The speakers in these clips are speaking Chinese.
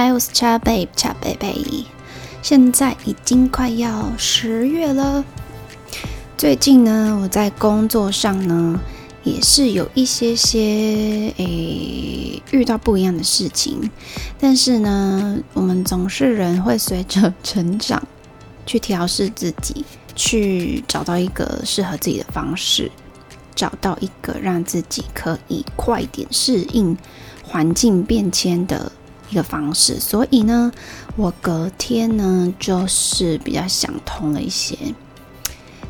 嗨，我是恰贝恰贝贝。现在已经快要十月了。最近呢，我在工作上呢，也是有一些些诶遇到不一样的事情。但是呢，我们总是人会随着成长去调试自己，去找到一个适合自己的方式，找到一个让自己可以快点适应环境变迁的。一个方式，所以呢，我隔天呢就是比较想通了一些。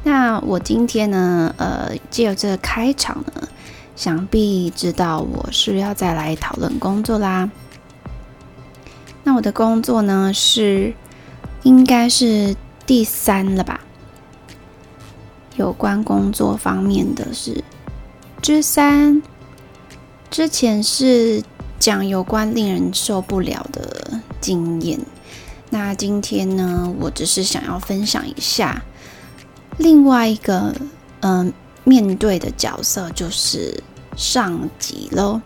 那我今天呢，呃，借由这个开场呢，想必知道我是要再来讨论工作啦。那我的工作呢是应该是第三了吧？有关工作方面的是之三，之前是。讲有关令人受不了的经验。那今天呢，我只是想要分享一下另外一个嗯面对的角色，就是上级喽。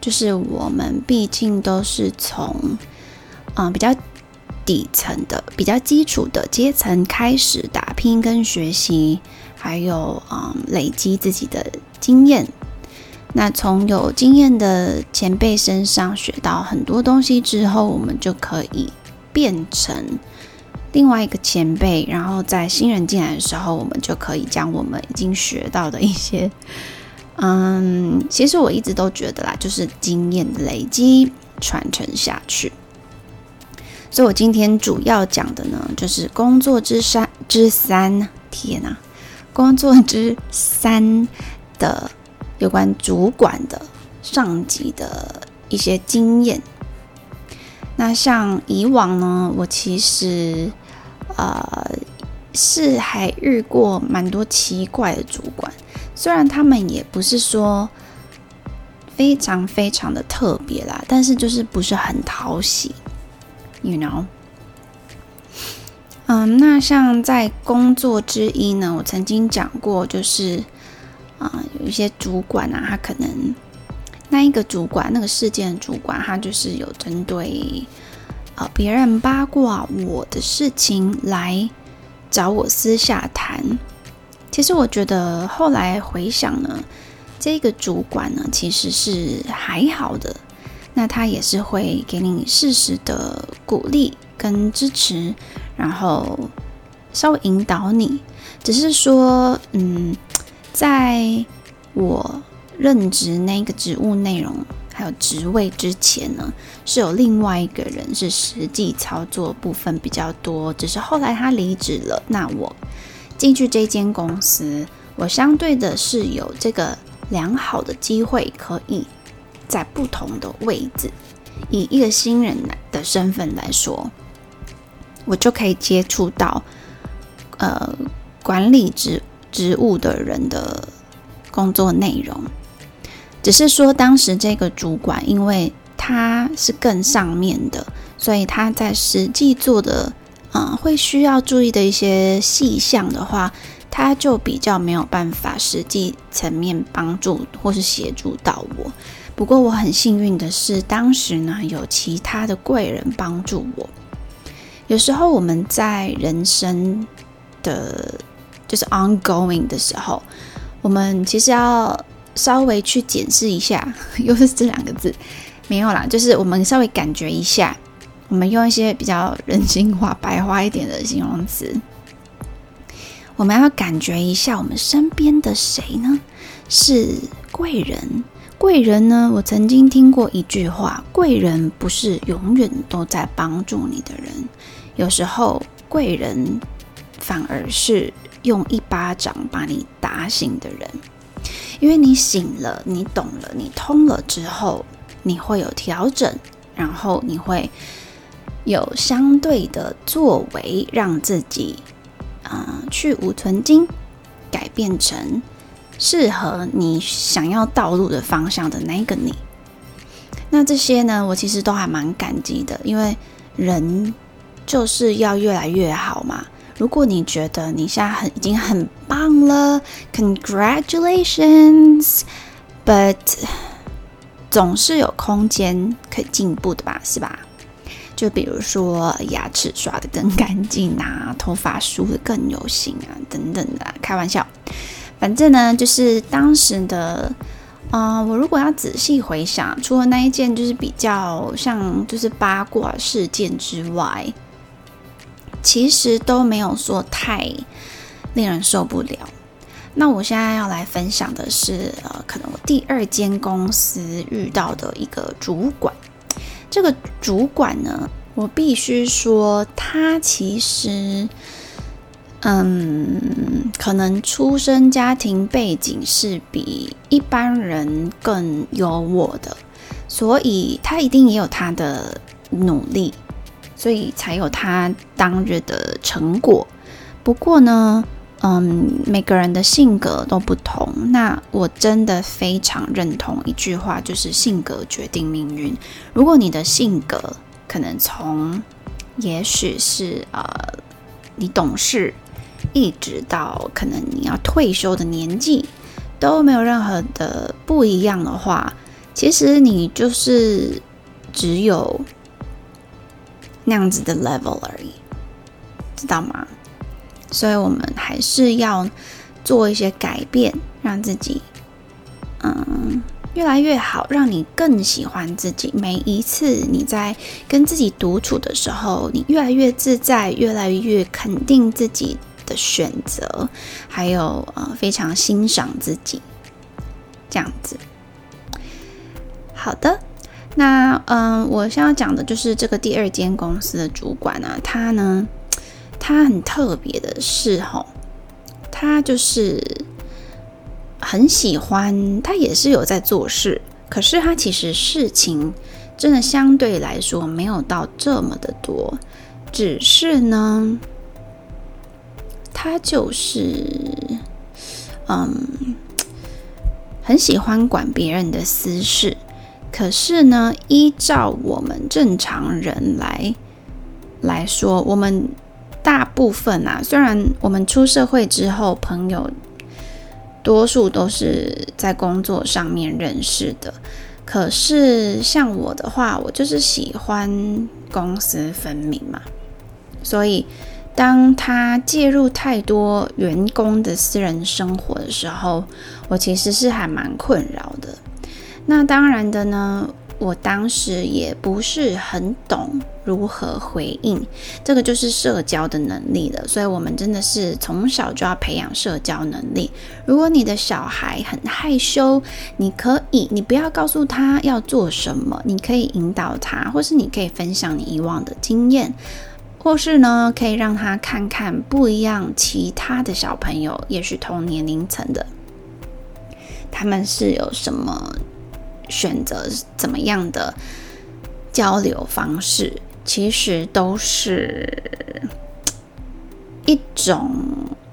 就是我们毕竟都是从嗯比较底层的、比较基础的阶层开始打拼跟学习，还有嗯累积自己的经验。那从有经验的前辈身上学到很多东西之后，我们就可以变成另外一个前辈。然后在新人进来的时候，我们就可以将我们已经学到的一些，嗯，其实我一直都觉得啦，就是经验的累积传承下去。所以我今天主要讲的呢，就是工作之三之三，天哪，工作之三的。有关主管的上级的一些经验，那像以往呢，我其实呃是还遇过蛮多奇怪的主管，虽然他们也不是说非常非常的特别啦，但是就是不是很讨喜，you know。嗯，那像在工作之一呢，我曾经讲过，就是。啊，有一些主管啊，他可能那一个主管，那个事件的主管，他就是有针对呃别人八卦我的事情来找我私下谈。其实我觉得后来回想呢，这个主管呢其实是还好的，那他也是会给你适时的鼓励跟支持，然后稍微引导你，只是说嗯。在我任职那个职务内容还有职位之前呢，是有另外一个人是实际操作部分比较多，只是后来他离职了。那我进去这间公司，我相对的是有这个良好的机会，可以在不同的位置，以一个新人的身份来说，我就可以接触到呃管理职。职务的人的工作内容，只是说当时这个主管，因为他是更上面的，所以他在实际做的，嗯，会需要注意的一些细项的话，他就比较没有办法实际层面帮助或是协助到我。不过我很幸运的是，当时呢有其他的贵人帮助我。有时候我们在人生的。就是 ongoing 的时候，我们其实要稍微去检视一下，又是这两个字，没有啦，就是我们稍微感觉一下，我们用一些比较人性化、白话一点的形容词，我们要感觉一下，我们身边的谁呢？是贵人？贵人呢？我曾经听过一句话：贵人不是永远都在帮助你的人，有时候贵人反而是。用一巴掌把你打醒的人，因为你醒了，你懂了，你通了之后，你会有调整，然后你会有相对的作为，让自己啊去无存精，改变成适合你想要道路的方向的那个你。那这些呢，我其实都还蛮感激的，因为人就是要越来越好嘛。如果你觉得你现在很已经很棒了，Congratulations！But 总是有空间可以进步的吧，是吧？就比如说牙齿刷的更干净啊，头发梳的更有型啊，等等的，开玩笑。反正呢，就是当时的，嗯，我如果要仔细回想，除了那一件就是比较像就是八卦事件之外，其实都没有说太令人受不了。那我现在要来分享的是，呃，可能我第二间公司遇到的一个主管。这个主管呢，我必须说，他其实，嗯，可能出生家庭背景是比一般人更优渥的，所以他一定也有他的努力，所以才有他当日的成果。不过呢，嗯，每个人的性格都不同。那我真的非常认同一句话，就是性格决定命运。如果你的性格可能从，也许是呃，你懂事，一直到可能你要退休的年纪，都没有任何的不一样的话，其实你就是只有那样子的 level 而已，知道吗？所以，我们还是要做一些改变，让自己嗯越来越好，让你更喜欢自己。每一次你在跟自己独处的时候，你越来越自在，越来越肯定自己的选择，还有呃非常欣赏自己，这样子。好的，那嗯，我现在讲的就是这个第二间公司的主管啊，他呢。他很特别的是，吼，他就是很喜欢，他也是有在做事，可是他其实事情真的相对来说没有到这么的多，只是呢，他就是嗯，很喜欢管别人的私事，可是呢，依照我们正常人来来说，我们。大部分啊，虽然我们出社会之后，朋友多数都是在工作上面认识的，可是像我的话，我就是喜欢公私分明嘛。所以，当他介入太多员工的私人生活的时候，我其实是还蛮困扰的。那当然的呢。我当时也不是很懂如何回应，这个就是社交的能力了。所以，我们真的是从小就要培养社交能力。如果你的小孩很害羞，你可以，你不要告诉他要做什么，你可以引导他，或是你可以分享你以往的经验，或是呢，可以让他看看不一样其他的小朋友，也许同年龄层的，他们是有什么。选择怎么样的交流方式，其实都是一种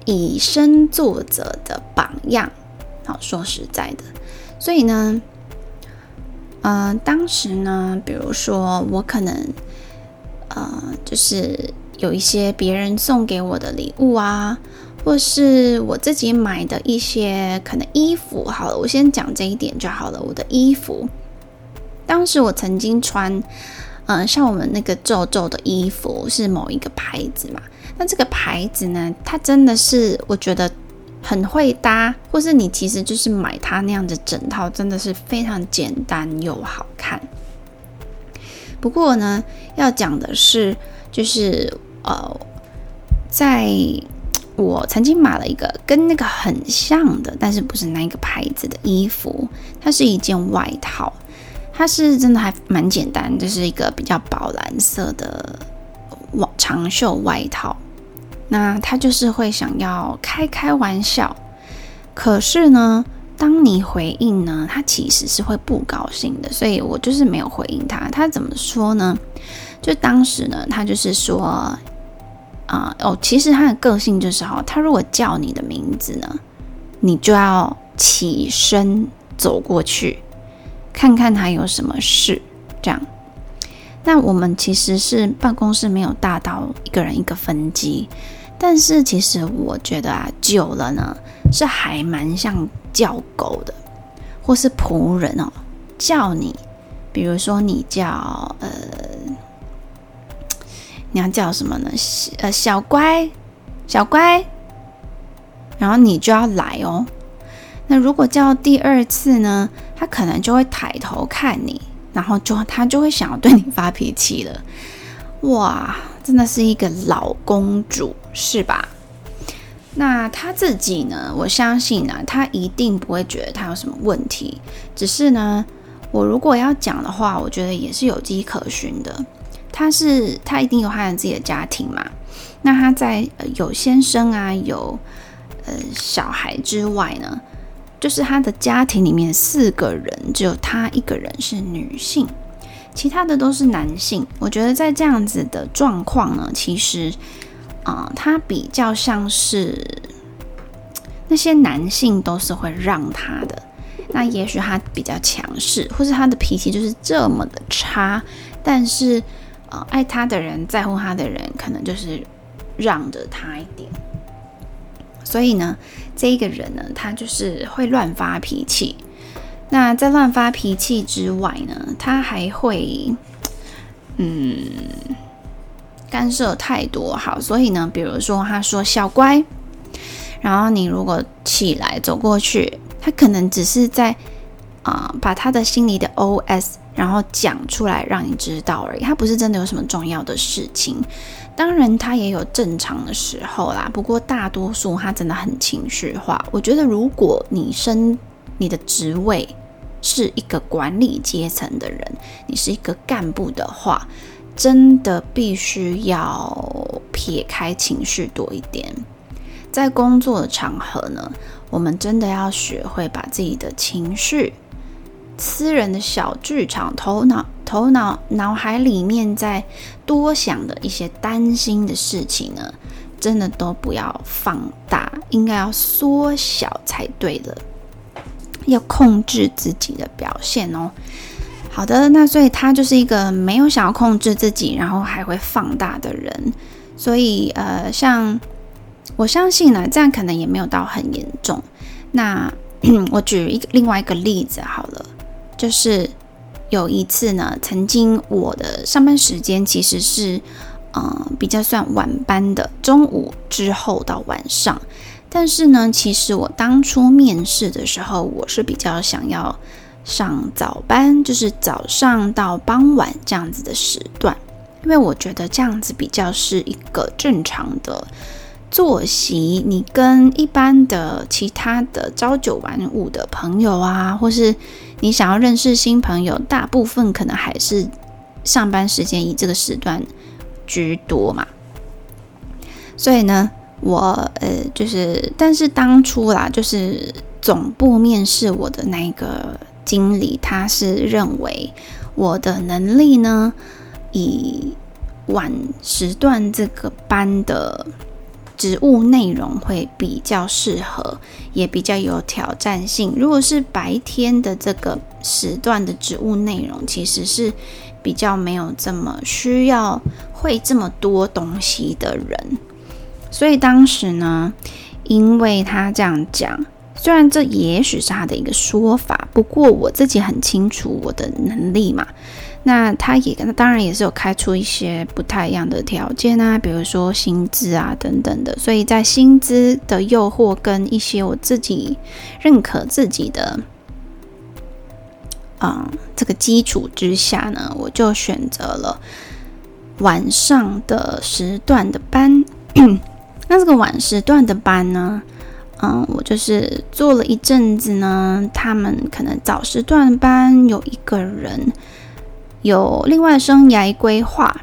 以身作则的榜样。好，说实在的，所以呢，嗯，当时呢，比如说我可能，呃，就是有一些别人送给我的礼物啊。或是我自己买的一些可能衣服，好了，我先讲这一点就好了。我的衣服，当时我曾经穿，嗯，像我们那个皱皱的衣服是某一个牌子嘛。那这个牌子呢，它真的是我觉得很会搭，或是你其实就是买它那样子整套，真的是非常简单又好看。不过呢，要讲的是，就是呃，在。我曾经买了一个跟那个很像的，但是不是那个牌子的衣服。它是一件外套，它是真的还蛮简单，就是一个比较宝蓝色的长袖外套。那他就是会想要开开玩笑，可是呢，当你回应呢，他其实是会不高兴的，所以我就是没有回应他。他怎么说呢？就当时呢，他就是说。啊哦，其实他的个性就是哈，他如果叫你的名字呢，你就要起身走过去，看看他有什么事。这样，那我们其实是办公室没有大到一个人一个分机，但是其实我觉得啊，久了呢是还蛮像叫狗的，或是仆人哦，叫你，比如说你叫呃。你要叫什么呢？呃，小乖，小乖，然后你就要来哦。那如果叫第二次呢，他可能就会抬头看你，然后就他就会想要对你发脾气了。哇，真的是一个老公主，是吧？那他自己呢？我相信呢，他一定不会觉得他有什么问题。只是呢，我如果要讲的话，我觉得也是有迹可循的。他是他一定有他的自己的家庭嘛？那他在有先生啊，有呃小孩之外呢，就是他的家庭里面四个人，只有他一个人是女性，其他的都是男性。我觉得在这样子的状况呢，其实。啊，他比较像是那些男性都是会让他的，那也许他比较强势，或是他的脾气就是这么的差，但是呃，爱他的人在乎他的人，可能就是让着他一点。所以呢，这一个人呢，他就是会乱发脾气。那在乱发脾气之外呢，他还会，嗯。干涉太多，好，所以呢，比如说他说小乖，然后你如果起来走过去，他可能只是在啊把他的心里的 OS 然后讲出来让你知道而已，他不是真的有什么重要的事情。当然他也有正常的时候啦，不过大多数他真的很情绪化。我觉得如果你升你的职位是一个管理阶层的人，你是一个干部的话。真的必须要撇开情绪多一点，在工作的场合呢，我们真的要学会把自己的情绪、私人的小剧场、头脑、头脑、脑海里面在多想的一些担心的事情呢，真的都不要放大，应该要缩小才对的，要控制自己的表现哦。好的，那所以他就是一个没有想要控制自己，然后还会放大的人。所以呃，像我相信呢，这样可能也没有到很严重。那 我举一个另外一个例子好了，就是有一次呢，曾经我的上班时间其实是嗯比较算晚班的，中午之后到晚上。但是呢，其实我当初面试的时候，我是比较想要。上早班就是早上到傍晚这样子的时段，因为我觉得这样子比较是一个正常的作息。你跟一般的其他的朝九晚五的朋友啊，或是你想要认识新朋友，大部分可能还是上班时间以这个时段居多嘛。所以呢，我呃就是，但是当初啦，就是总部面试我的那个。经理他是认为我的能力呢，以晚时段这个班的职务内容会比较适合，也比较有挑战性。如果是白天的这个时段的职务内容，其实是比较没有这么需要会这么多东西的人。所以当时呢，因为他这样讲。虽然这也许是他的一个说法，不过我自己很清楚我的能力嘛。那他也跟当然也是有开出一些不太一样的条件啊，比如说薪资啊等等的。所以在薪资的诱惑跟一些我自己认可自己的啊这个基础之下呢，我就选择了晚上的时段的班。那这个晚时段的班呢？嗯，我就是做了一阵子呢。他们可能早时段班有一个人有另外生涯规划，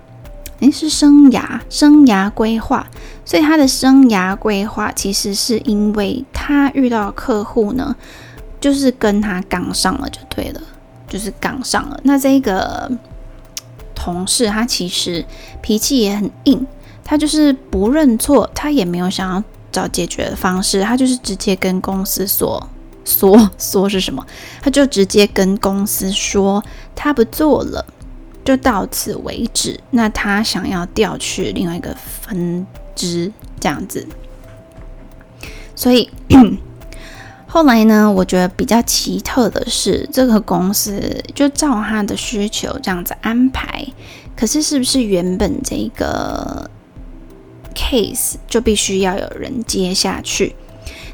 诶，是生涯生涯规划。所以他的生涯规划其实是因为他遇到客户呢，就是跟他杠上了就对了，就是杠上了。那这个同事他其实脾气也很硬，他就是不认错，他也没有想要。找解决的方式，他就是直接跟公司说说说 是什么，他就直接跟公司说他不做了，就到此为止。那他想要调去另外一个分支这样子，所以 后来呢，我觉得比较奇特的是，这个公司就照他的需求这样子安排。可是是不是原本这个 case 就必须要有人接下去？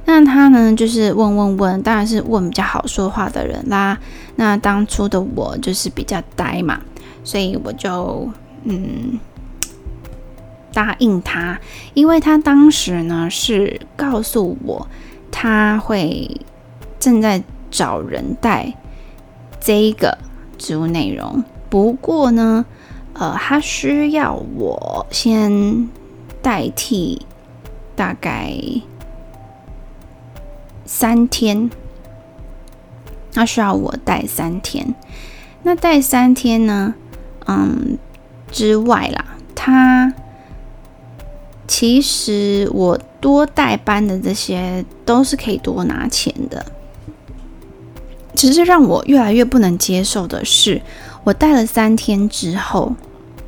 那他呢，就是问问问，当然是问比较好说话的人啦。那当初的我就是比较呆嘛，所以我就嗯答应他，因为他当时呢是告诉我他会正在找人带这一个植物内容，不过呢，呃，他需要我先代替大概。三天，那需要我带三天。那带三天呢？嗯，之外啦，他其实我多带班的这些都是可以多拿钱的。只是让我越来越不能接受的是，我带了三天之后，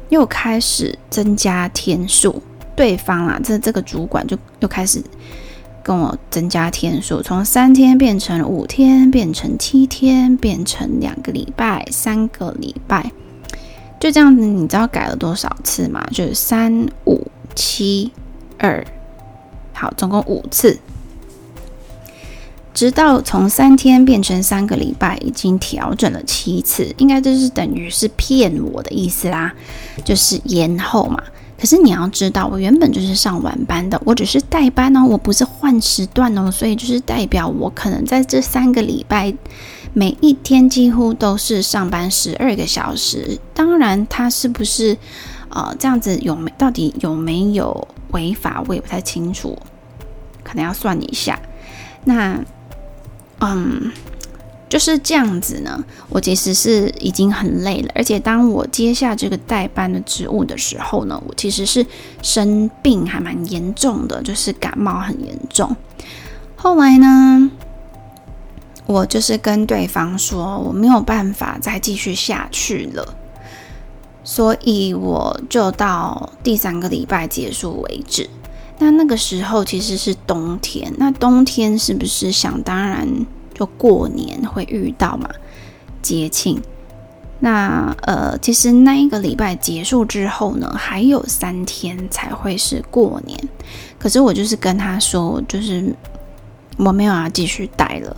又开始增加天数。对方啊，这这个主管就又开始。跟我增加天数，从三天变成五天，变成七天，变成两个礼拜，三个礼拜，就这样子。你知道改了多少次吗？就是三五七二，好，总共五次，直到从三天变成三个礼拜，已经调整了七次，应该就是等于是骗我的意思啦，就是延后嘛。可是你要知道，我原本就是上晚班的，我只是代班哦，我不是换时段哦，所以就是代表我可能在这三个礼拜，每一天几乎都是上班十二个小时。当然，他是不是呃这样子有没到底有没有违法，我也不太清楚，可能要算一下。那嗯。就是这样子呢，我其实是已经很累了，而且当我接下这个代班的职务的时候呢，我其实是生病还蛮严重的，就是感冒很严重。后来呢，我就是跟对方说我没有办法再继续下去了，所以我就到第三个礼拜结束为止。那那个时候其实是冬天，那冬天是不是想当然？就过年会遇到嘛，节庆。那呃，其实那一个礼拜结束之后呢，还有三天才会是过年。可是我就是跟他说，就是我没有要继续待了，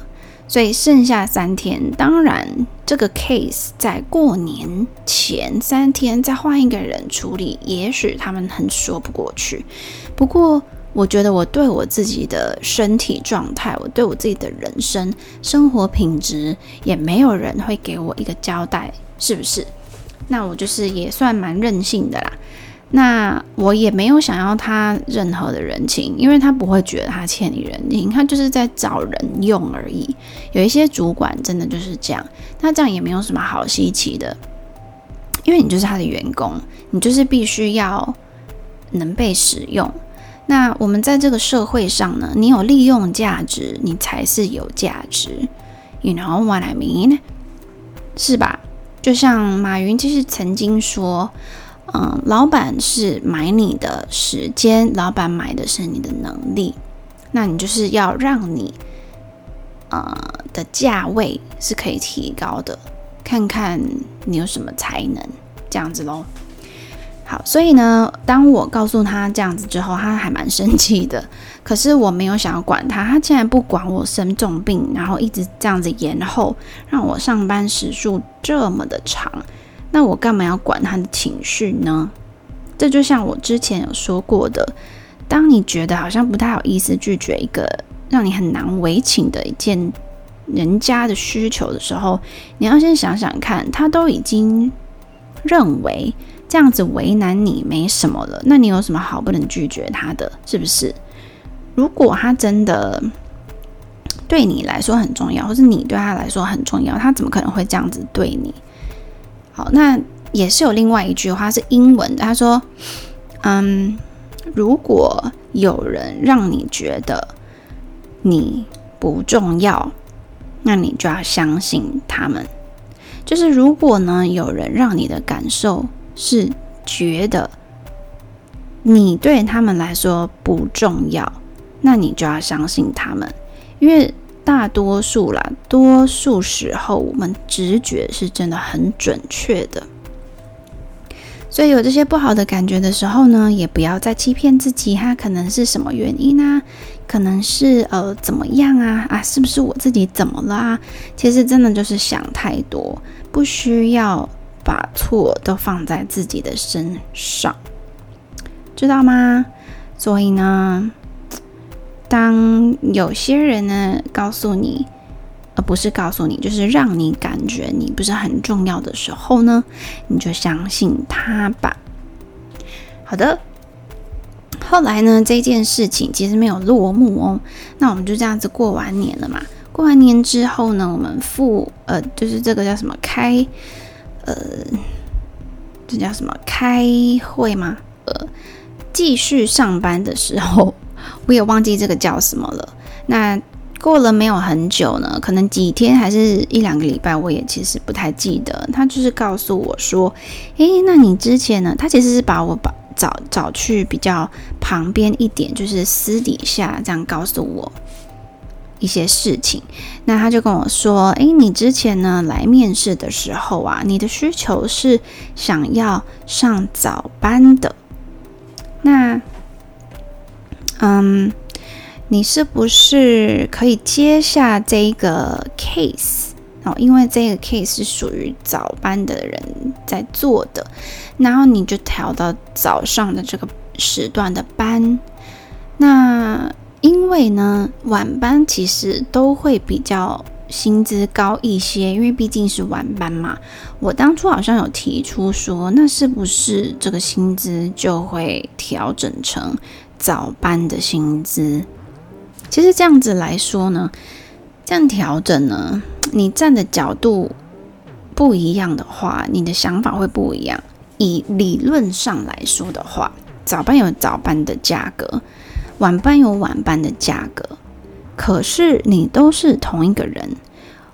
所以剩下三天。当然，这个 case 在过年前三天再换一个人处理，也许他们很说不过去。不过。我觉得我对我自己的身体状态，我对我自己的人生生活品质，也没有人会给我一个交代，是不是？那我就是也算蛮任性的啦。那我也没有想要他任何的人情，因为他不会觉得他欠你人情，他就是在找人用而已。有一些主管真的就是这样，那这样也没有什么好稀奇的，因为你就是他的员工，你就是必须要能被使用。那我们在这个社会上呢，你有利用价值，你才是有价值。You know what I mean？是吧？就像马云其实曾经说，嗯，老板是买你的时间，老板买的是你的能力。那你就是要让你，呃，的价位是可以提高的，看看你有什么才能，这样子喽。好，所以呢，当我告诉他这样子之后，他还蛮生气的。可是我没有想要管他，他竟然不管我生重病，然后一直这样子延后，让我上班时数这么的长，那我干嘛要管他的情绪呢？这就像我之前有说过的，当你觉得好像不太好意思拒绝一个让你很难为情的一件人家的需求的时候，你要先想想看，他都已经认为。这样子为难你没什么了，那你有什么好不能拒绝他的？是不是？如果他真的对你来说很重要，或是你对他来说很重要，他怎么可能会这样子对你？好，那也是有另外一句话是英文的，他说：“嗯，如果有人让你觉得你不重要，那你就要相信他们。就是如果呢，有人让你的感受。”是觉得你对他们来说不重要，那你就要相信他们，因为大多数啦，多数时候我们直觉是真的很准确的。所以有这些不好的感觉的时候呢，也不要再欺骗自己，它可能是什么原因啊？可能是呃怎么样啊？啊，是不是我自己怎么了啊？其实真的就是想太多，不需要把错都放在自己的身上，知道吗？所以呢，当有些人呢告诉你，而不是告诉你，就是让你感觉你不是很重要的时候呢，你就相信他吧。好的。后来呢，这件事情其实没有落幕哦。那我们就这样子过完年了嘛。过完年之后呢，我们复呃，就是这个叫什么开呃，这叫什么开会吗？呃，继续上班的时候，我也忘记这个叫什么了。那过了没有很久呢，可能几天还是一两个礼拜，我也其实不太记得。他就是告诉我说：“诶，那你之前呢？”他其实是把我把。找找去比较旁边一点，就是私底下这样告诉我一些事情。那他就跟我说：“诶，你之前呢来面试的时候啊，你的需求是想要上早班的。那，嗯，你是不是可以接下这个 case？” 哦因为这个 case 是属于早班的人在做的，然后你就调到早上的这个时段的班。那因为呢，晚班其实都会比较薪资高一些，因为毕竟是晚班嘛。我当初好像有提出说，那是不是这个薪资就会调整成早班的薪资？其实这样子来说呢，这样调整呢。你站的角度不一样的话，你的想法会不一样。以理论上来说的话，早班有早班的价格，晚班有晚班的价格。可是你都是同一个人。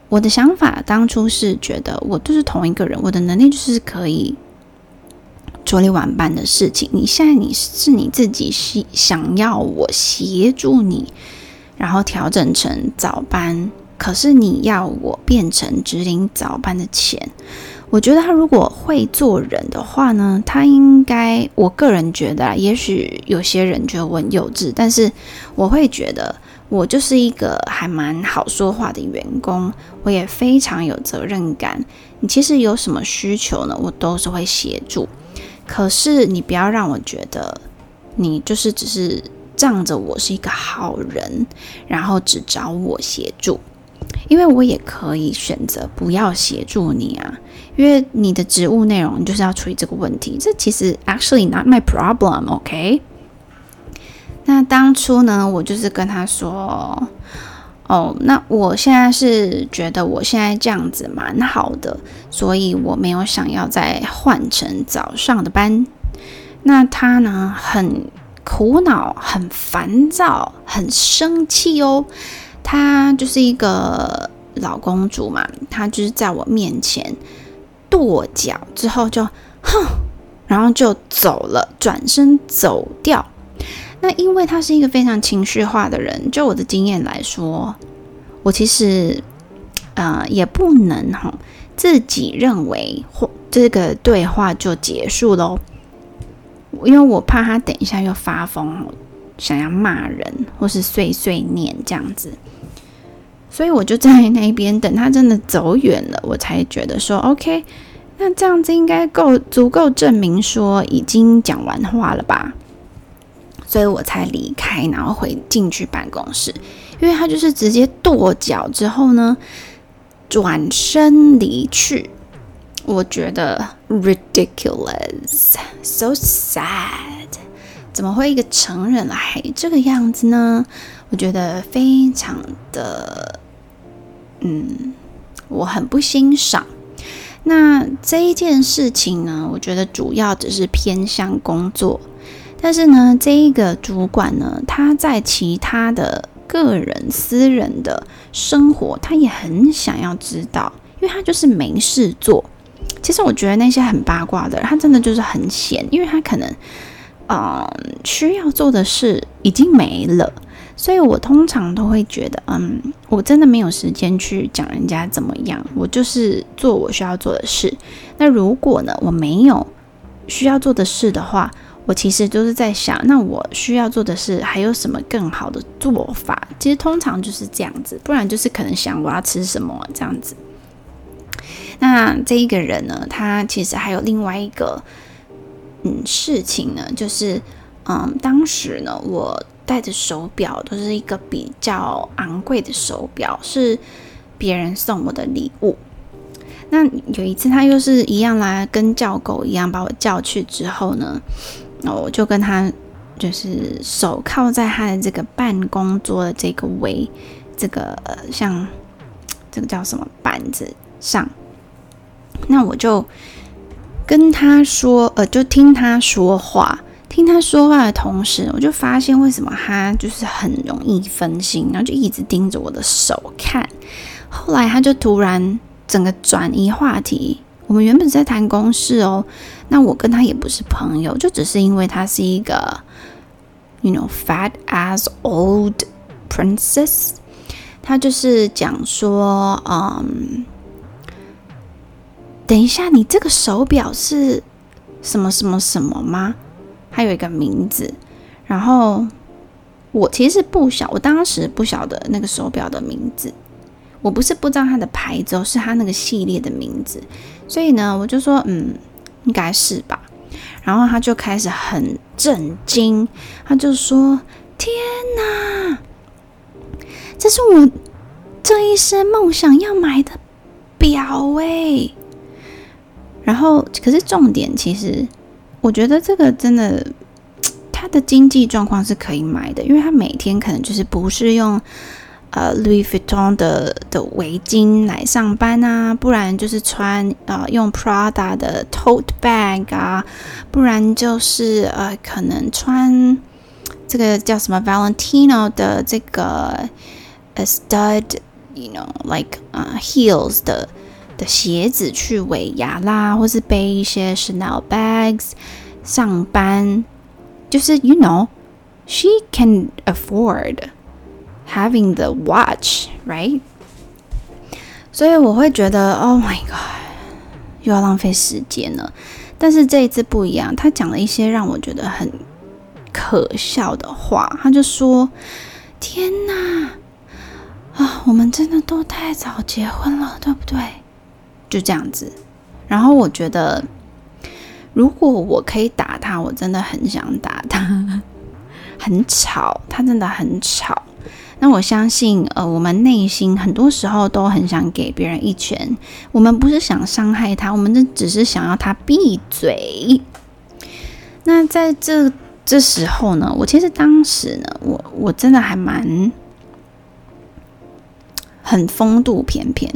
我的想法当初是觉得我都是同一个人，我的能力就是可以处理晚班的事情。你现在你是你自己是想要我协助你，然后调整成早班。可是你要我变成只领早班的钱，我觉得他如果会做人的话呢，他应该，我个人觉得，也许有些人觉得我很幼稚，但是我会觉得我就是一个还蛮好说话的员工，我也非常有责任感。你其实有什么需求呢，我都是会协助。可是你不要让我觉得你就是只是仗着我是一个好人，然后只找我协助。因为我也可以选择不要协助你啊，因为你的职务内容就是要处理这个问题，这其实 actually not my problem，OK？那当初呢，我就是跟他说，哦，那我现在是觉得我现在这样子蛮好的，所以我没有想要再换成早上的班。那他呢，很苦恼、很烦躁、很生气哦。她就是一个老公主嘛，她就是在我面前跺脚之后就哼，然后就走了，转身走掉。那因为她是一个非常情绪化的人，就我的经验来说，我其实呃也不能哈自己认为或这个对话就结束喽，因为我怕她等一下又发疯，想要骂人或是碎碎念这样子。所以我就在那边等他真的走远了，我才觉得说 OK，那这样子应该够足够证明说已经讲完话了吧？所以我才离开，然后回进去办公室，因为他就是直接跺脚之后呢，转身离去，我觉得 ridiculous，so sad，怎么会一个成人还这个样子呢？我觉得非常的。嗯，我很不欣赏。那这一件事情呢，我觉得主要只是偏向工作，但是呢，这一个主管呢，他在其他的个人私人的生活，他也很想要知道，因为他就是没事做。其实我觉得那些很八卦的，他真的就是很闲，因为他可能，嗯，需要做的事已经没了。所以我通常都会觉得，嗯，我真的没有时间去讲人家怎么样，我就是做我需要做的事。那如果呢，我没有需要做的事的话，我其实就是在想，那我需要做的事还有什么更好的做法？其实通常就是这样子，不然就是可能想我要吃什么这样子。那这一个人呢，他其实还有另外一个嗯事情呢，就是嗯，当时呢，我戴的手表都是一个比较昂贵的手表，是别人送我的礼物。那有一次，他又是一样啦跟叫狗一样把我叫去之后呢，那我就跟他就是手靠在他的这个办公桌的这个围，这个像这个叫什么板子上，那我就跟他说，呃，就听他说话，听他说话的同时，我就发现为什么他就是很容易分心，然后就一直盯着我的手看，后来他就突然。整个转移话题，我们原本在谈公事哦，那我跟他也不是朋友，就只是因为他是一个，you know fat as old princess，他就是讲说，嗯，等一下，你这个手表是什么什么什么吗？还有一个名字，然后我其实不晓，我当时不晓得那个手表的名字。我不是不知道它的牌子哦，是它那个系列的名字，所以呢，我就说，嗯，应该是吧。然后他就开始很震惊，他就说：“天哪，这是我这一生梦想要买的表哎！”然后，可是重点其实，我觉得这个真的，他的经济状况是可以买的，因为他每天可能就是不是用。呃，Louis Vuitton 的的围巾来上班啊，不然就是穿呃用 Prada 的 tote bag 啊，不然就是呃可能穿这个叫什么 Valentino 的这个 a stud，you know like 啊 heels 的鞋子去尾牙啦，或是背一些 Chanel bags 上班，就是 you know she can afford。Having the watch, right? 所以我会觉得，Oh my god，又要浪费时间了。但是这一次不一样，他讲了一些让我觉得很可笑的话。他就说：“天哪，啊，我们真的都太早结婚了，对不对？”就这样子。然后我觉得，如果我可以打他，我真的很想打他。很吵，他真的很吵。那我相信，呃，我们内心很多时候都很想给别人一拳。我们不是想伤害他，我们这只是想要他闭嘴。那在这这时候呢，我其实当时呢，我我真的还蛮很风度翩翩。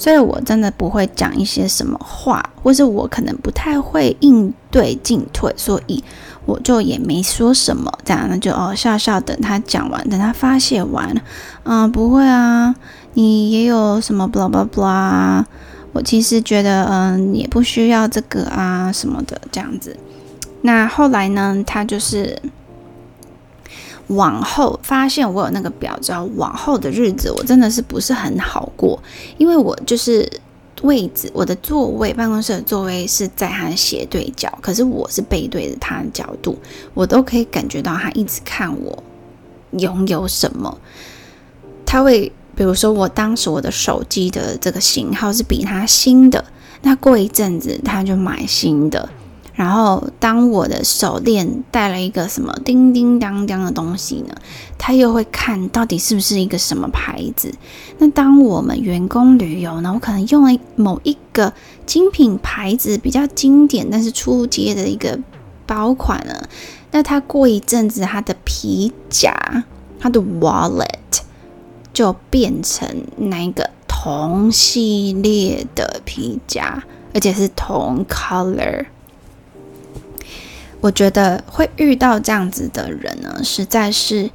所以我真的不会讲一些什么话，或是我可能不太会应对进退，所以我就也没说什么。这样那就哦笑笑，等他讲完，等他发泄完。嗯，不会啊，你也有什么 blah blah blah。我其实觉得嗯也不需要这个啊什么的这样子。那后来呢，他就是。往后发现我有那个表，之后往后的日子我真的是不是很好过，因为我就是位置，我的座位，办公室的座位是在他的斜对角，可是我是背对着他的角度，我都可以感觉到他一直看我拥有什么。他会，比如说我当时我的手机的这个型号是比他新的，那过一阵子他就买新的。然后，当我的手链带了一个什么叮叮当当的东西呢？他又会看到底是不是一个什么牌子。那当我们员工旅游呢？我可能用了某一个精品牌子，比较经典但是出街的一个包款呢。那他过一阵子，他的皮夹，他的 wallet 就变成那个同系列的皮夹，而且是同 color。我觉得会遇到这样子的人呢，实在是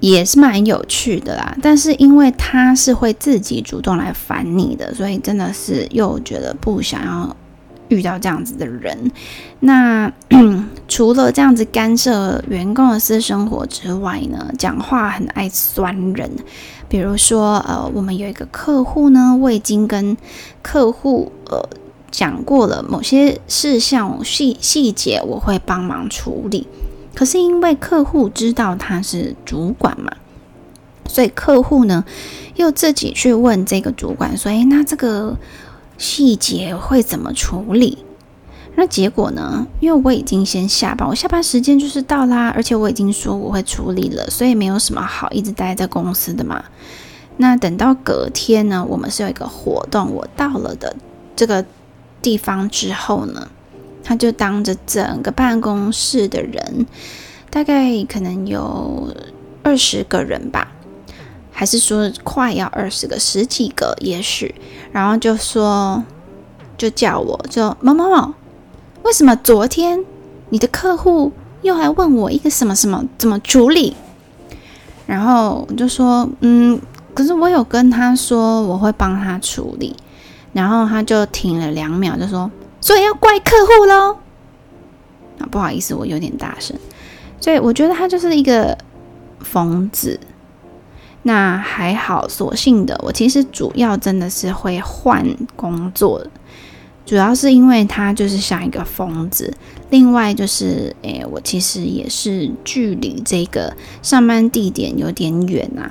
也是蛮有趣的啦。但是因为他是会自己主动来烦你的，所以真的是又觉得不想要遇到这样子的人。那 除了这样子干涉员工的私生活之外呢，讲话很爱酸人。比如说，呃，我们有一个客户呢，我已经跟客户呃。讲过了，某些事项细细节我会帮忙处理。可是因为客户知道他是主管嘛，所以客户呢又自己去问这个主管说：“诶，那这个细节会怎么处理？”那结果呢？因为我已经先下班，我下班时间就是到啦，而且我已经说我会处理了，所以没有什么好一直待在公司的嘛。那等到隔天呢，我们是有一个活动，我到了的这个地方之后呢，他就当着整个办公室的人，大概可能有二十个人吧，还是说快要二十个，十几个也许，然后就说，就叫我就某某某。为什么昨天你的客户又来问我一个什么什么怎么处理？然后我就说，嗯，可是我有跟他说我会帮他处理。然后他就停了两秒，就说，所以要怪客户喽。啊，不好意思，我有点大声。所以我觉得他就是一个疯子。那还好，所幸的我其实主要真的是会换工作。主要是因为他就是像一个疯子，另外就是，诶，我其实也是距离这个上班地点有点远啊，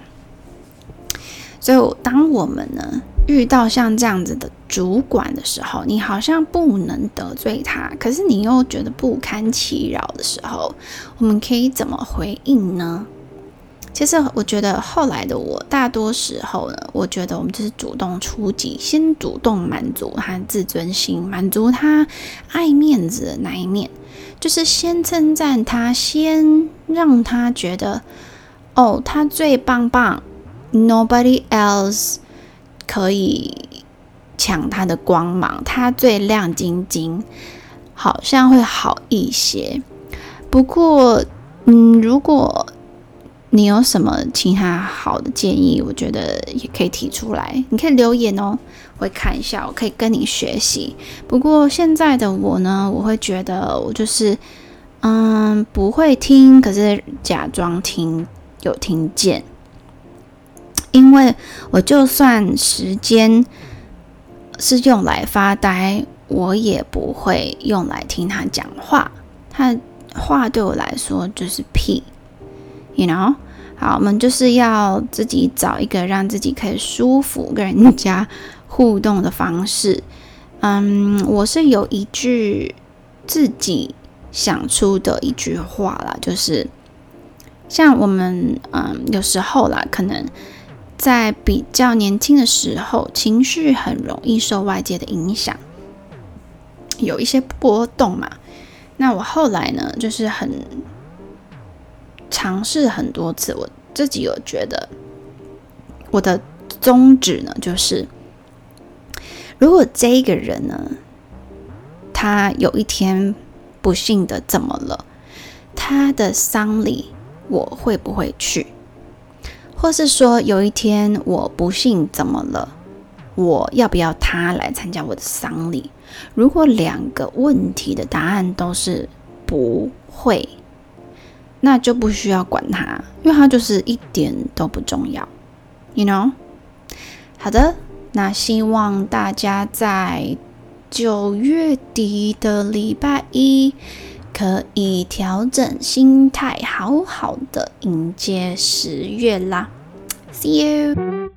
所以当我们呢遇到像这样子的主管的时候，你好像不能得罪他，可是你又觉得不堪其扰的时候，我们可以怎么回应呢？其实我觉得后来的我，大多时候呢，我觉得我们就是主动出击，先主动满足他自尊心，满足他爱面子的那一面，就是先称赞他，先让他觉得哦，他最棒棒，nobody else 可以抢他的光芒，他最亮晶晶，好像会好一些。不过，嗯，如果你有什么其他好的建议？我觉得也可以提出来，你可以留言哦，会看一下，我可以跟你学习。不过现在的我呢，我会觉得我就是，嗯，不会听，可是假装听，有听见，因为我就算时间是用来发呆，我也不会用来听他讲话。他话对我来说就是屁。You know，好，我们就是要自己找一个让自己可以舒服跟人家互动的方式。嗯，我是有一句自己想出的一句话啦，就是像我们嗯有时候啦，可能在比较年轻的时候，情绪很容易受外界的影响，有一些波动嘛。那我后来呢，就是很。尝试很多次，我自己有觉得，我的宗旨呢，就是如果这个人呢，他有一天不幸的怎么了，他的丧礼我会不会去？或是说有一天我不幸怎么了，我要不要他来参加我的丧礼？如果两个问题的答案都是不会。那就不需要管他，因为他就是一点都不重要，you know。好的，那希望大家在九月底的礼拜一可以调整心态好好的迎接十月啦。See you